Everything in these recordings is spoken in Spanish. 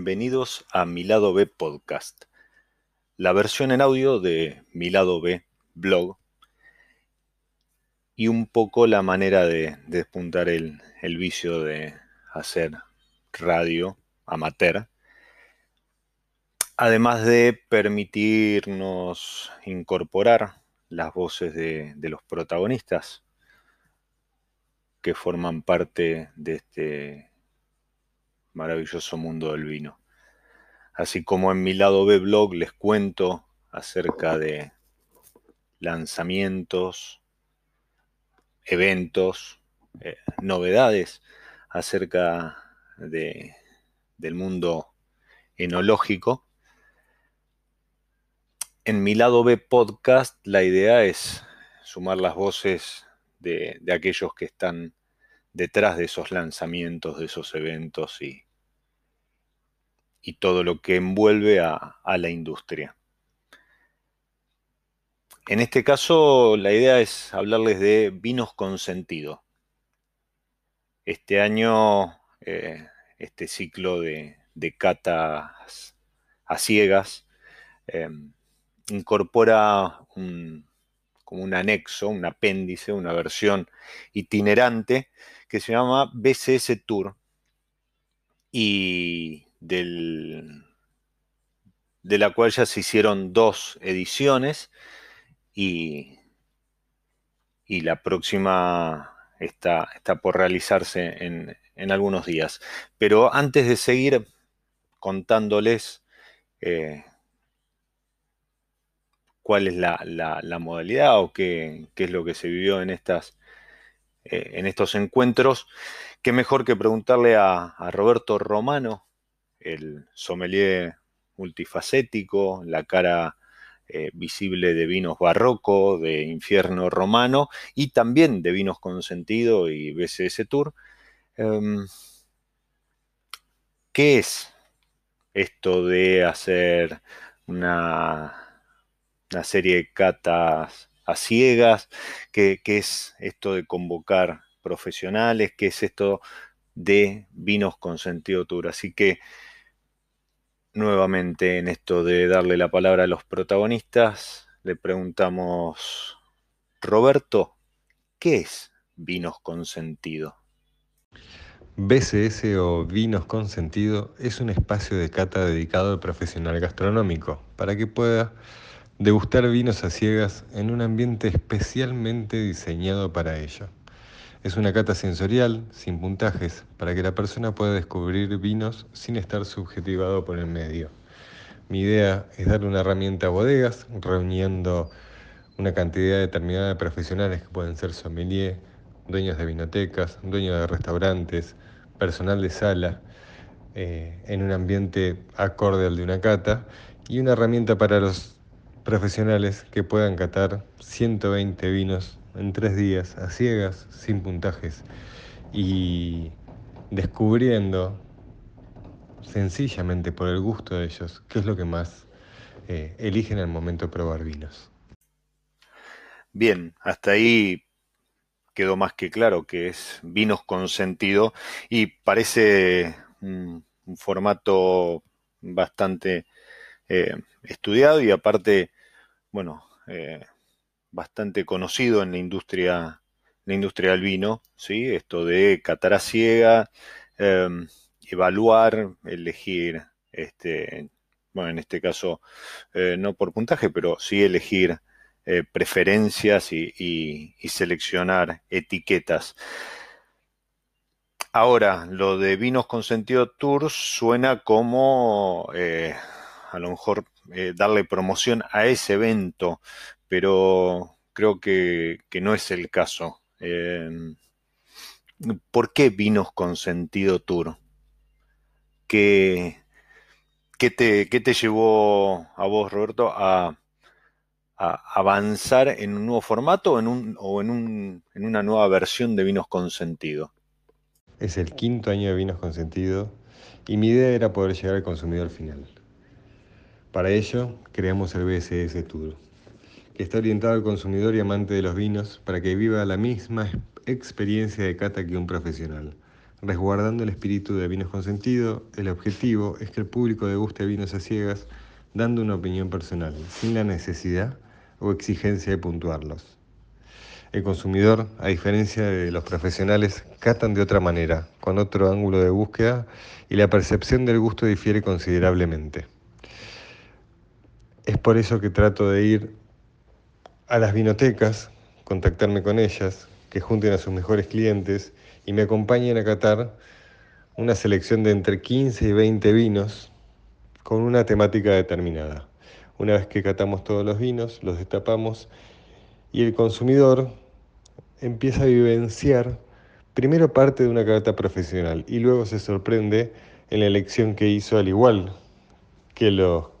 bienvenidos a Mi Lado B Podcast, la versión en audio de Mi Lado B Blog y un poco la manera de, despuntar el, vicio de hacer radio amateur, además de permitirnos incorporar las voces de, de los protagonistas que forman parte de este maravilloso mundo del vino. Así como en mi lado B blog les cuento acerca de lanzamientos, eventos, eh, novedades acerca de, del mundo enológico. En mi lado B podcast la idea es sumar las voces de, de aquellos que están detrás de esos lanzamientos, de esos eventos y, y todo lo que envuelve a, la industria. En este caso, la idea es hablarles de vinos con sentido. Este año, eh, este ciclo de, catas a ciegas em, incorpora como un anexo, un apéndice, una versión itinerante que se llama BCS Tour y del, de la cual ya se hicieron dos ediciones y, y la próxima está, está por realizarse en, algunos días. Pero antes de seguir contándoles eh, cuál es la, modalidad o qué, qué, es lo que se vivió en estas eh, en estos encuentros, qué mejor que preguntarle a, Roberto Romano, el sommelier multifacético, la cara eh, visible de vinos barroco, de infierno romano y también de vinos con sentido y BCS Tour. Em, ¿Qué es esto de hacer una, una serie de catas ciegas, qué, es esto de convocar profesionales, qué es esto de vinos con sentido tour. Así que nuevamente en esto de darle la palabra a los protagonistas, le preguntamos, Roberto, ¿qué es vinos con sentido? BCS o Vinos con Sentido es un espacio de cata dedicado al profesional gastronómico para que pueda Degustar vinos a ciegas en un ambiente especialmente diseñado para ello. Es una cata sensorial, sin puntajes, para que la persona pueda descubrir vinos sin estar subjetivado por el medio. Mi idea es darle una herramienta a bodegas, reuniendo una cantidad determinada de profesionales que pueden ser sommelier, dueños de vinotecas, dueños de restaurantes, personal de sala, eh, en un ambiente acorde al de una cata, y una herramienta para los profesionales que puedan catar 120 vinos en tres días a ciegas, sin puntajes y descubriendo sencillamente por el gusto de ellos qué es lo que más eh, eligen al momento de probar vinos. Bien, hasta ahí quedó más que claro que es vinos con sentido y parece un, formato bastante eh, estudiado y aparte bueno, eh, bastante conocido en la industria, la industria del vino, ¿sí? Esto de catar a ciega, em, evaluar, elegir, este, bueno, en este caso eh, no por puntaje, pero sí elegir preferencias y, seleccionar etiquetas. Ahora, lo de vinos con sentido tour suena como a lo mejor eh, darle promoción a ese evento, pero creo que, no es el caso. Em, ¿Por qué vinos con sentido tour? ¿Qué, te, te, llevó a vos, Roberto, a, avanzar en un nuevo formato en un, o en, un, en una nueva versión de vinos con sentido? Es el quinto año de vinos con sentido y mi idea era poder llegar al consumidor final. Para ello, creamos el BSS Tour, que está orientado al consumidor y amante de los vinos para que viva la misma experiencia de cata que un profesional, resguardando el espíritu de vinos con sentido, el objetivo es que el público deguste vinos a ciegas dando una opinión personal, sin la necesidad o exigencia de puntuarlos. El consumidor, a diferencia de los profesionales, catan de otra manera, con otro ángulo de búsqueda y la percepción del gusto difiere considerablemente. Es por eso que trato de ir a las vinotecas, contactarme con ellas, que junten a sus mejores clientes y me acompañen a catar una selección de entre 15 y 20 vinos con una temática determinada. Una vez que catamos todos los vinos, los destapamos y el consumidor empieza a vivenciar primero parte de una cata profesional y luego se sorprende en la elección que hizo al igual que los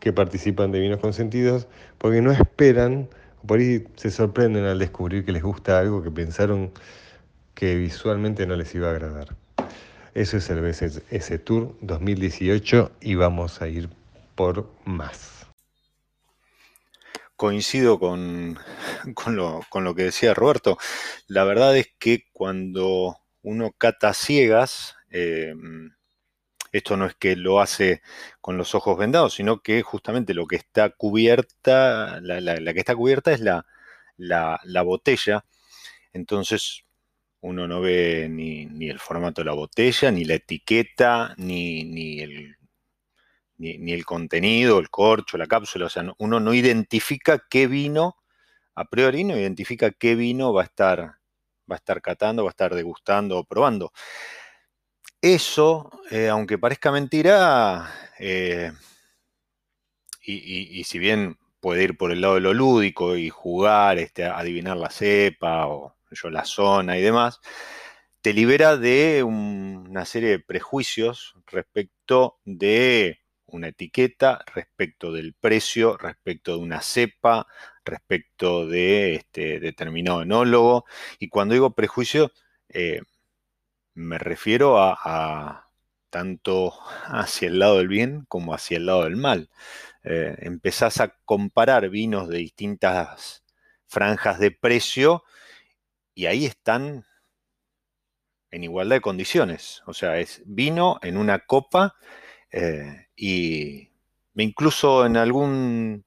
que participan de vinos consentidos, porque no esperan, por ahí se sorprenden al descubrir que les gusta algo que pensaron que visualmente no les iba a agradar. Eso es el BSS Tour 2018 y vamos a ir por más. Coincido con, con, lo, que decía Roberto. La verdad es que cuando uno cata ciegas, eh, esto no es que lo hace con los ojos vendados, sino que justamente lo que está cubierta, la, que está cubierta es la, la, botella. Entonces uno no ve ni, el formato de la botella, ni la etiqueta, ni, ni, el, ni, el contenido, el corcho, la cápsula. O sea, uno no identifica qué vino, a priori no identifica qué vino va a estar, va a estar catando, va a estar degustando o probando. Eso, eh, aunque parezca mentira, eh, y, si bien puede ir por el lado de lo lúdico y jugar, este, adivinar la cepa o yo, la zona y demás, te libera de una serie de prejuicios respecto de una etiqueta, respecto del precio, respecto de una cepa, respecto de este determinado enólogo. Y cuando digo prejuicio, eh, me refiero a, tanto hacia el lado del bien como hacia el lado del mal. Eh, empezás a comparar vinos de distintas franjas de precio y ahí están en igualdad de condiciones. O sea, es vino en una copa eh, y incluso en algún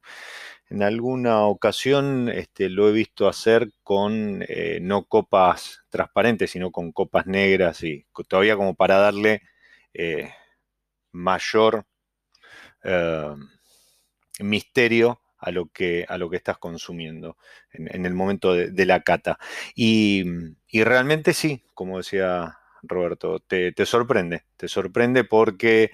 en alguna ocasión este, lo he visto hacer con eh, no copas transparentes, sino con copas negras y todavía como para darle eh, mayor eh, misterio a lo, que, a lo que estás consumiendo en, el momento de, la cata. Y, realmente sí, como decía Roberto, te, te sorprende, te sorprende porque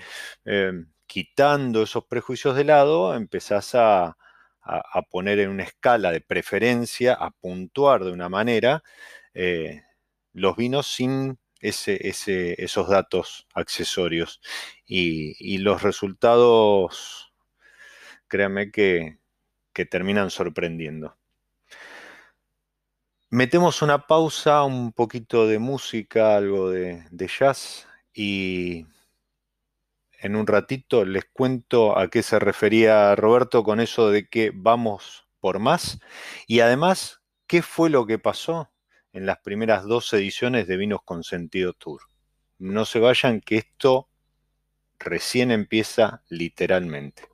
quitando esos prejuicios de lado, empezás a, a, poner en una escala de preferencia, a puntuar de una manera eh, los vinos sin esos datos accesorios. Y, los resultados, créanme que, terminan sorprendiendo. Metemos una pausa, un poquito de música, algo de jazz y en un ratito les cuento a qué se refería Roberto con eso de que vamos por más y además qué fue lo que pasó en las primeras dos ediciones de Vinos con Sentido Tour. No se vayan que esto recién empieza literalmente.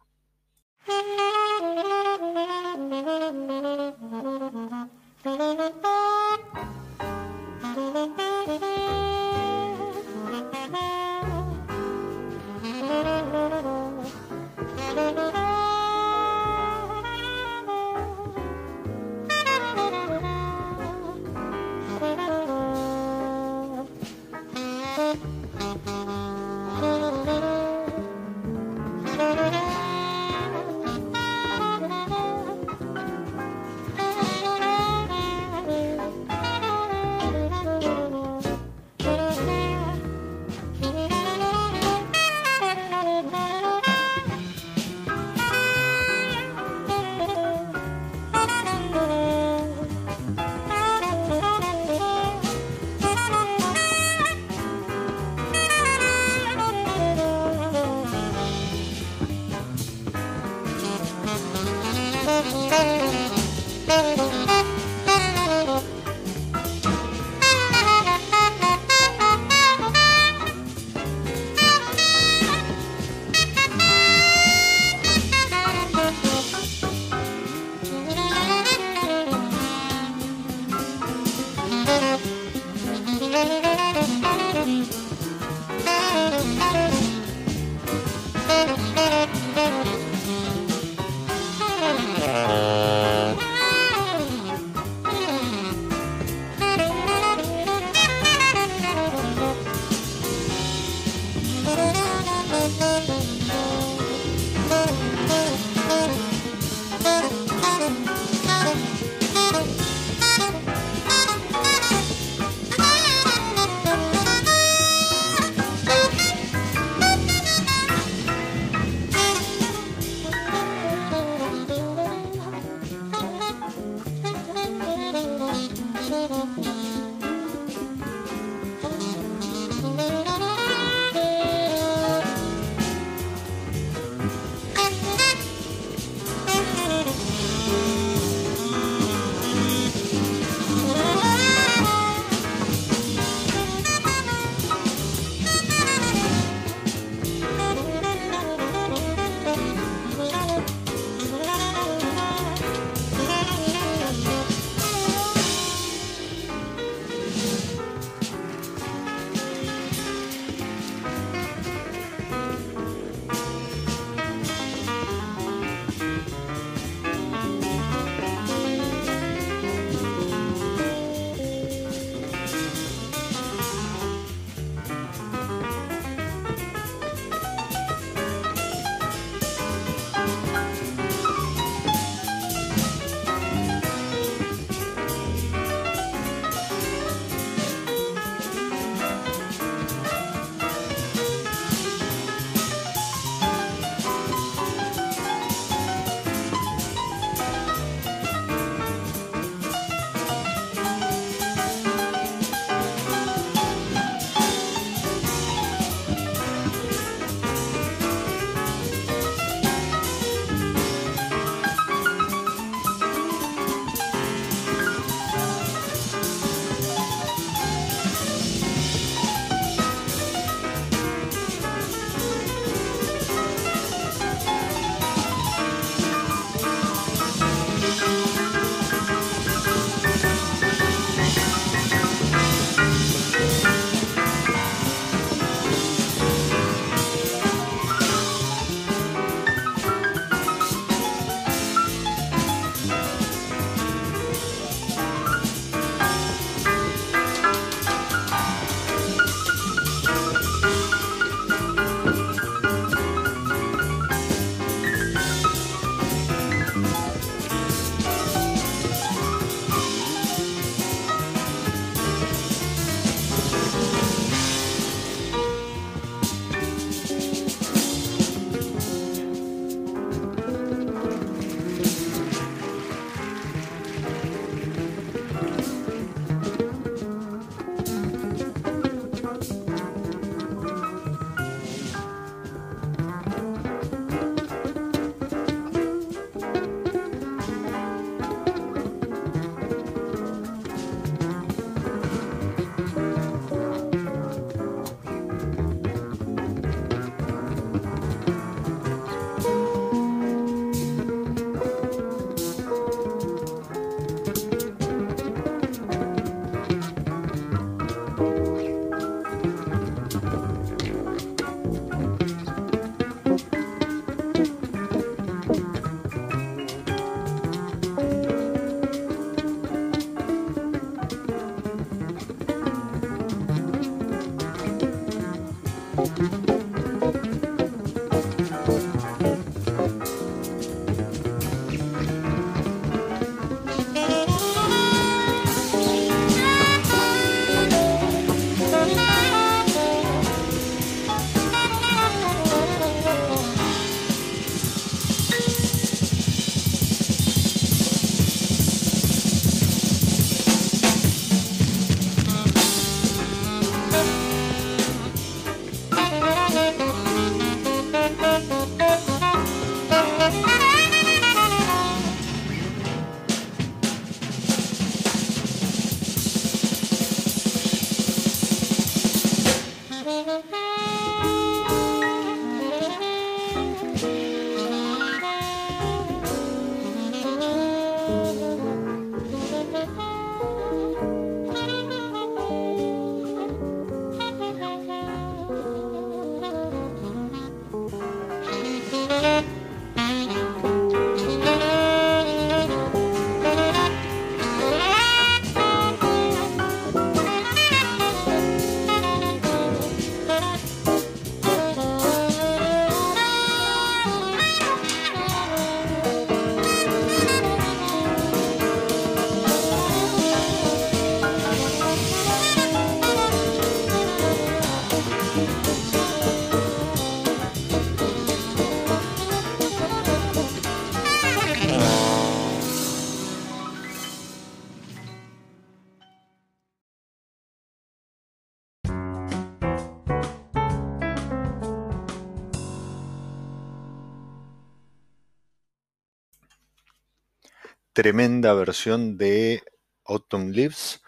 Tremenda versión de Autumn Leaves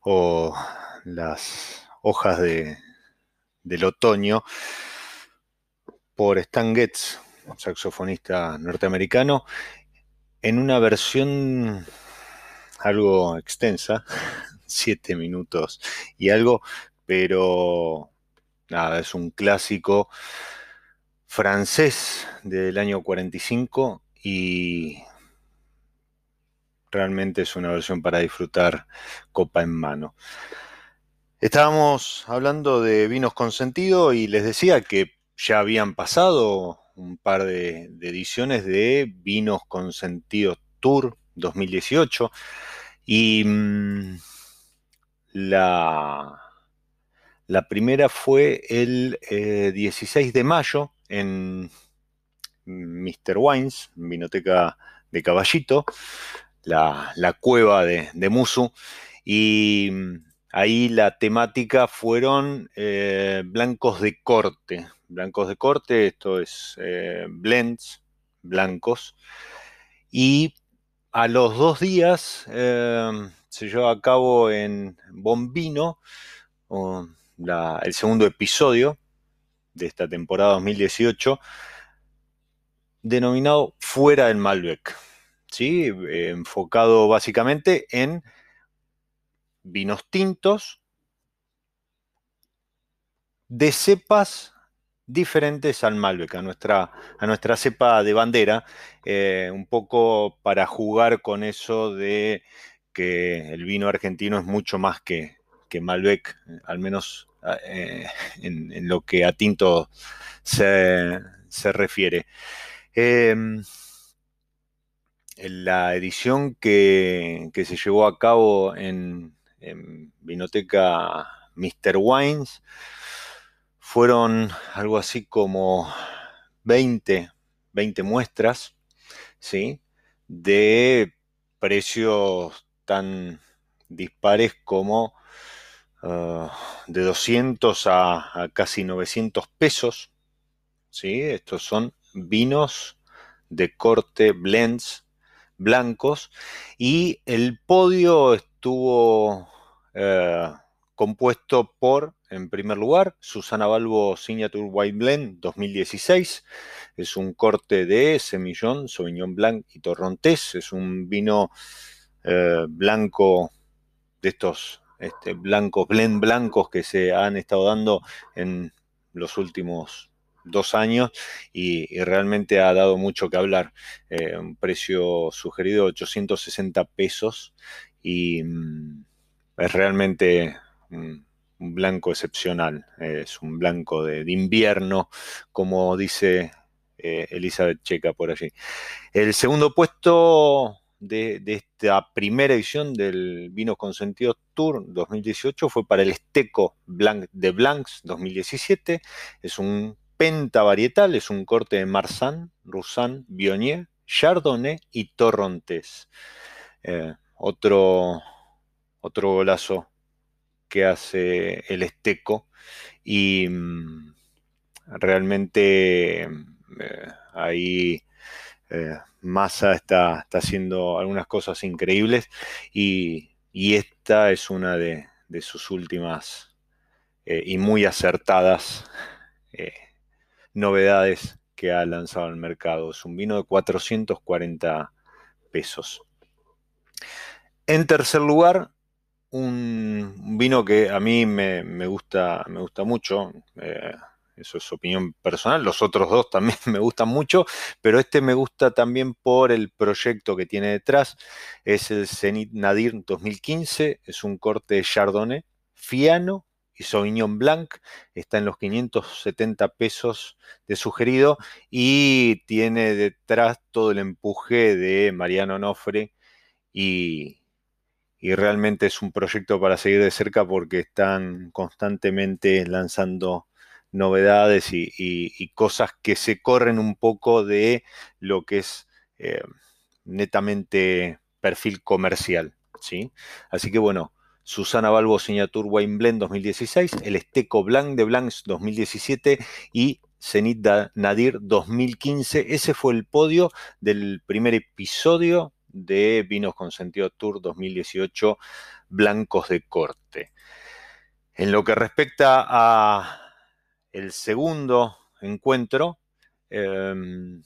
o las hojas de, del otoño por Stan Getz, saxofonista norteamericano, en una versión algo extensa, siete minutos y algo, pero nada, es un clásico francés del año 45 y realmente es una versión para disfrutar copa en mano. Estábamos hablando de vinos con sentido y les decía que ya habían pasado un par de, ediciones de Vinos con Sentido Tour 2018 y mm, la, la, primera fue el 16 eh, de mayo en Mr. Wines, Vinoteca de Caballito, la, cueva de, de, Musu, y mm, ahí la temática fueron eh, blancos de corte, blancos de corte, esto es eh, blends blancos. Y a los dos días em, se llevó a cabo en Bombino el segundo episodio de esta temporada 2018, denominado Fuera del Malbec, ¿sí? enfocado básicamente en vinos tintos de cepas diferentes al Malbec, a nuestra, a nuestra cepa de bandera, eh, un poco para jugar con eso de que el vino argentino es mucho más que, que Malbec, al menos eh, en, lo que a tinto se, refiere. Em, en la edición que, se llevó a cabo en, Vinoteca Mr. Wines, fueron algo así como 20, 20 muestras, ¿sí? De precios tan dispares como ah, de 200 a, casi 900 pesos, ¿sí? Estos son vinos de corte blends blancos y el podio estuvo eh, compuesto por en primer lugar, Susana Balbo Signature White Blend 2016. Es un corte de Semillón, Sauvignon Blanc y Torrontés. Es un vino eh, blanco de estos este, blancos, blend blancos que se han estado dando en los últimos dos años y, realmente ha dado mucho que hablar. Eh, un precio sugerido de 860 pesos y mm, es realmente... Mm, un blanco excepcional, es un blanco de, invierno, como dice eh, Elizabeth Checa por allí. El segundo puesto de, esta primera edición del Vino Consentido Tour 2018 fue para el Esteco Blanc de Blancs 2017. Es un penta varietal, es un corte de Marsan, Roussan, Bionier, Chardonnay y Torrontés. Eh, otro, otro golazo que hace el Esteco y mm, realmente eh, ahí eh, Massa está, está, haciendo algunas cosas increíbles y, esta es una de, sus últimas y muy acertadas novedades que ha lanzado al mercado. Es un vino de 440 pesos. En tercer lugar, un vino que a mí me, gusta, me gusta mucho. Eh, eso es opinión personal. Los otros dos también me gustan mucho, pero este me gusta también por el proyecto que tiene detrás. Es el Zenit Nadir 2015. Es un corte de Chardonnay, Fiano y Sauvignon Blanc. Está en los 570 pesos de sugerido y tiene detrás todo el empuje de Mariano Nofre y, y realmente es un proyecto para seguir de cerca porque están constantemente lanzando novedades y, cosas que se corren un poco de lo que es eh, netamente perfil comercial. ¿sí? Así que bueno, Susana Balbo Signature Wine Blend 2016, el Esteco Blanc de Blancs 2017 y Zenit Nadir 2015. Ese fue el podio del primer episodio de Vinos con Sentido Tour 2018 Blancos de Corte. En lo que respecta a el segundo encuentro, em,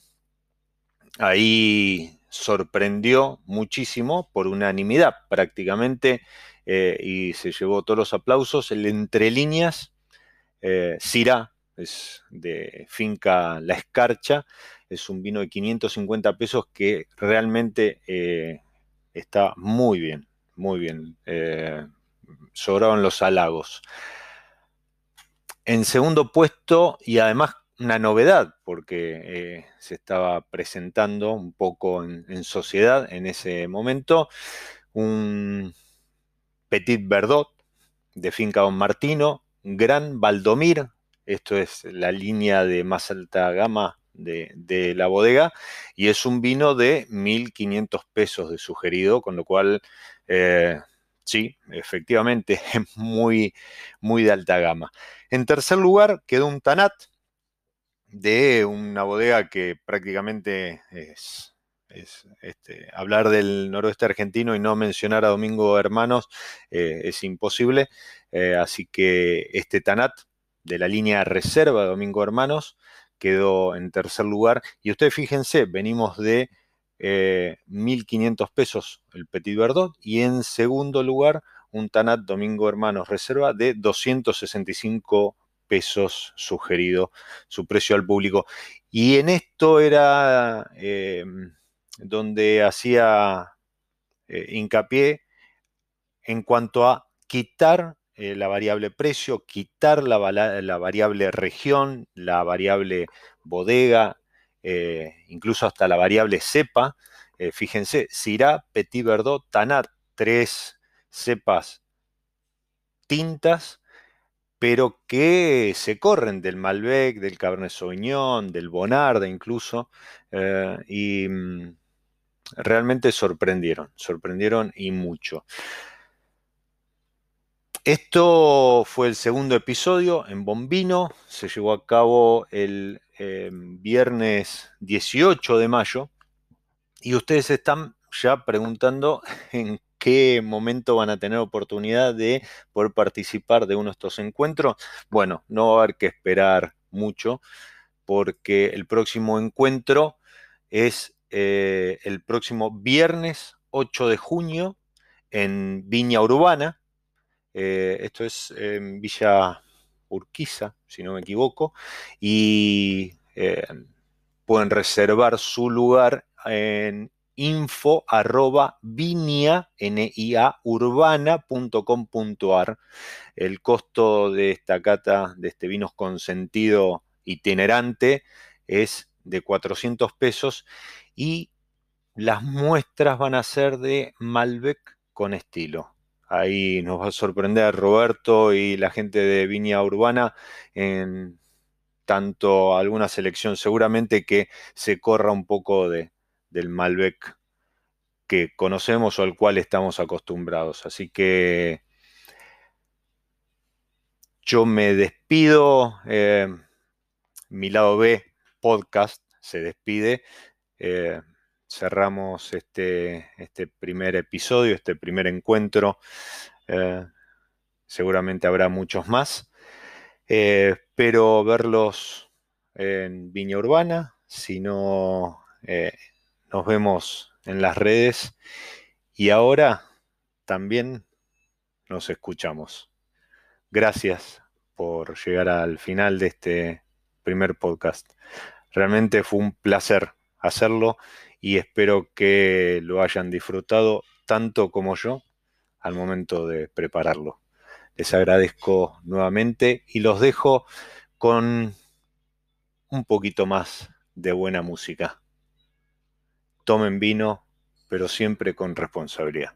ahí sorprendió muchísimo por unanimidad prácticamente eh, y se llevó todos los aplausos. El entre líneas, eh, es de finca La Escarcha, es un vino de 550 pesos que realmente eh, está muy bien, muy bien. Eh, sobraron los halagos. En segundo puesto, y además una novedad, porque se estaba presentando un poco en, sociedad en ese momento, un Petit Verdot de Finca Don Martino, Gran Valdomir, esto es la línea de más alta gama de, la bodega, y es un vino de 1.500 pesos de sugerido, con lo cual, eh, sí, efectivamente, es muy, muy de alta gama. En tercer lugar quedó un Tanat de una bodega que prácticamente es, este, hablar del noroeste argentino y no mencionar a Domingo Hermanos eh, es imposible. Eh, así que este Tanat de la línea reserva de Domingo Hermanos quedó en tercer lugar. Y ustedes fíjense, venimos de 1.500 eh, pesos el Petit Verdot y en segundo lugar un Tanat Domingo Hermanos Reserva de 265 pesos sugerido su precio al público. Y en esto era eh, donde hacía eh, hincapié en cuanto a quitar eh, la variable precio, quitar la, variable región, la variable bodega, eh, incluso hasta la variable cepa. Fíjense, Syrah, Petit Verdot, Tanat, tres cepas tintas, pero que se corren del Malbec, del Cabernet Sauvignon, del Bonarda incluso, y mm, realmente sorprendieron, sorprendieron y mucho. Esto fue el segundo episodio en Bombino, se llevó a cabo el eh, viernes 18 de mayo y ustedes están ya preguntando en qué momento van a tener oportunidad de poder participar de uno de estos encuentros. Bueno, no va a haber que esperar mucho porque el próximo encuentro es eh, el próximo viernes 8 de junio en Viña Urbana, eh, esto es en Villa Urquiza, si no me equivoco, y eh, pueden reservar su lugar en info arroba. El costo de esta cata, de este vinos con sentido itinerante, es de 400 pesos y las muestras van a ser de Malbec con estilo. Ahí nos va a sorprender Roberto y la gente de Viña Urbana en tanto alguna selección, seguramente que se corra un poco de, del Malbec que conocemos o al cual estamos acostumbrados. Así que yo me despido. Eh, mi lado B podcast se despide. Eh, cerramos este, este primer episodio, este primer encuentro. Eh, seguramente habrá muchos más. Eh, espero verlos en Viña Urbana. Si no, eh, nos vemos en las redes. Y ahora también nos escuchamos. Gracias por llegar al final de este primer podcast. Realmente fue un placer hacerlo y espero que lo hayan disfrutado tanto como yo al momento de prepararlo. Les agradezco nuevamente y los dejo con un poquito más de buena música. Tomen vino, pero siempre con responsabilidad.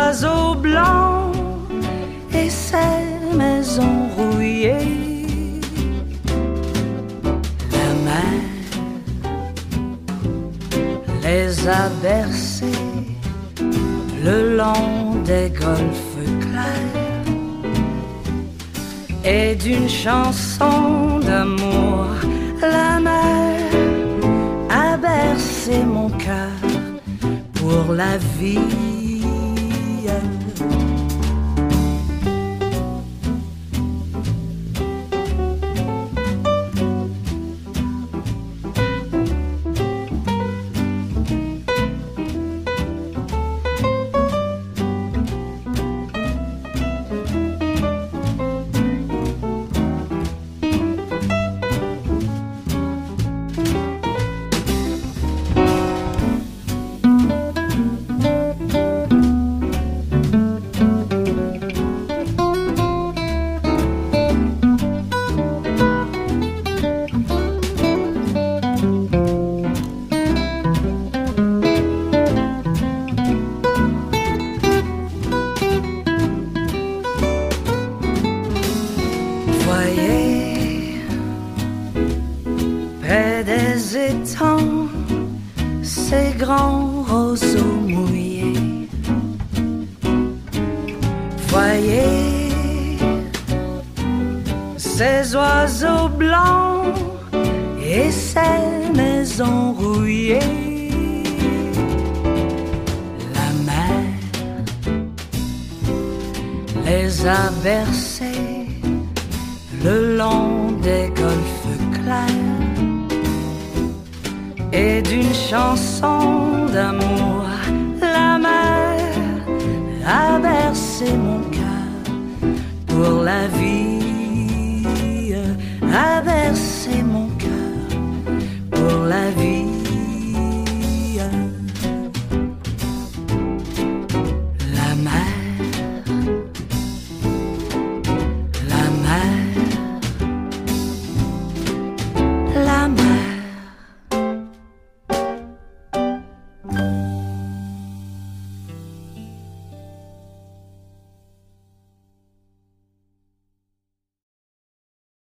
a bercées le long des golfes clairs et d'une chanson d'amour. La mer a bercé mon cœur pour la vie. La mer les a versés le long des golfes clairs et d'une chanson d'amour. La mer a versé mon cœur pour la vie.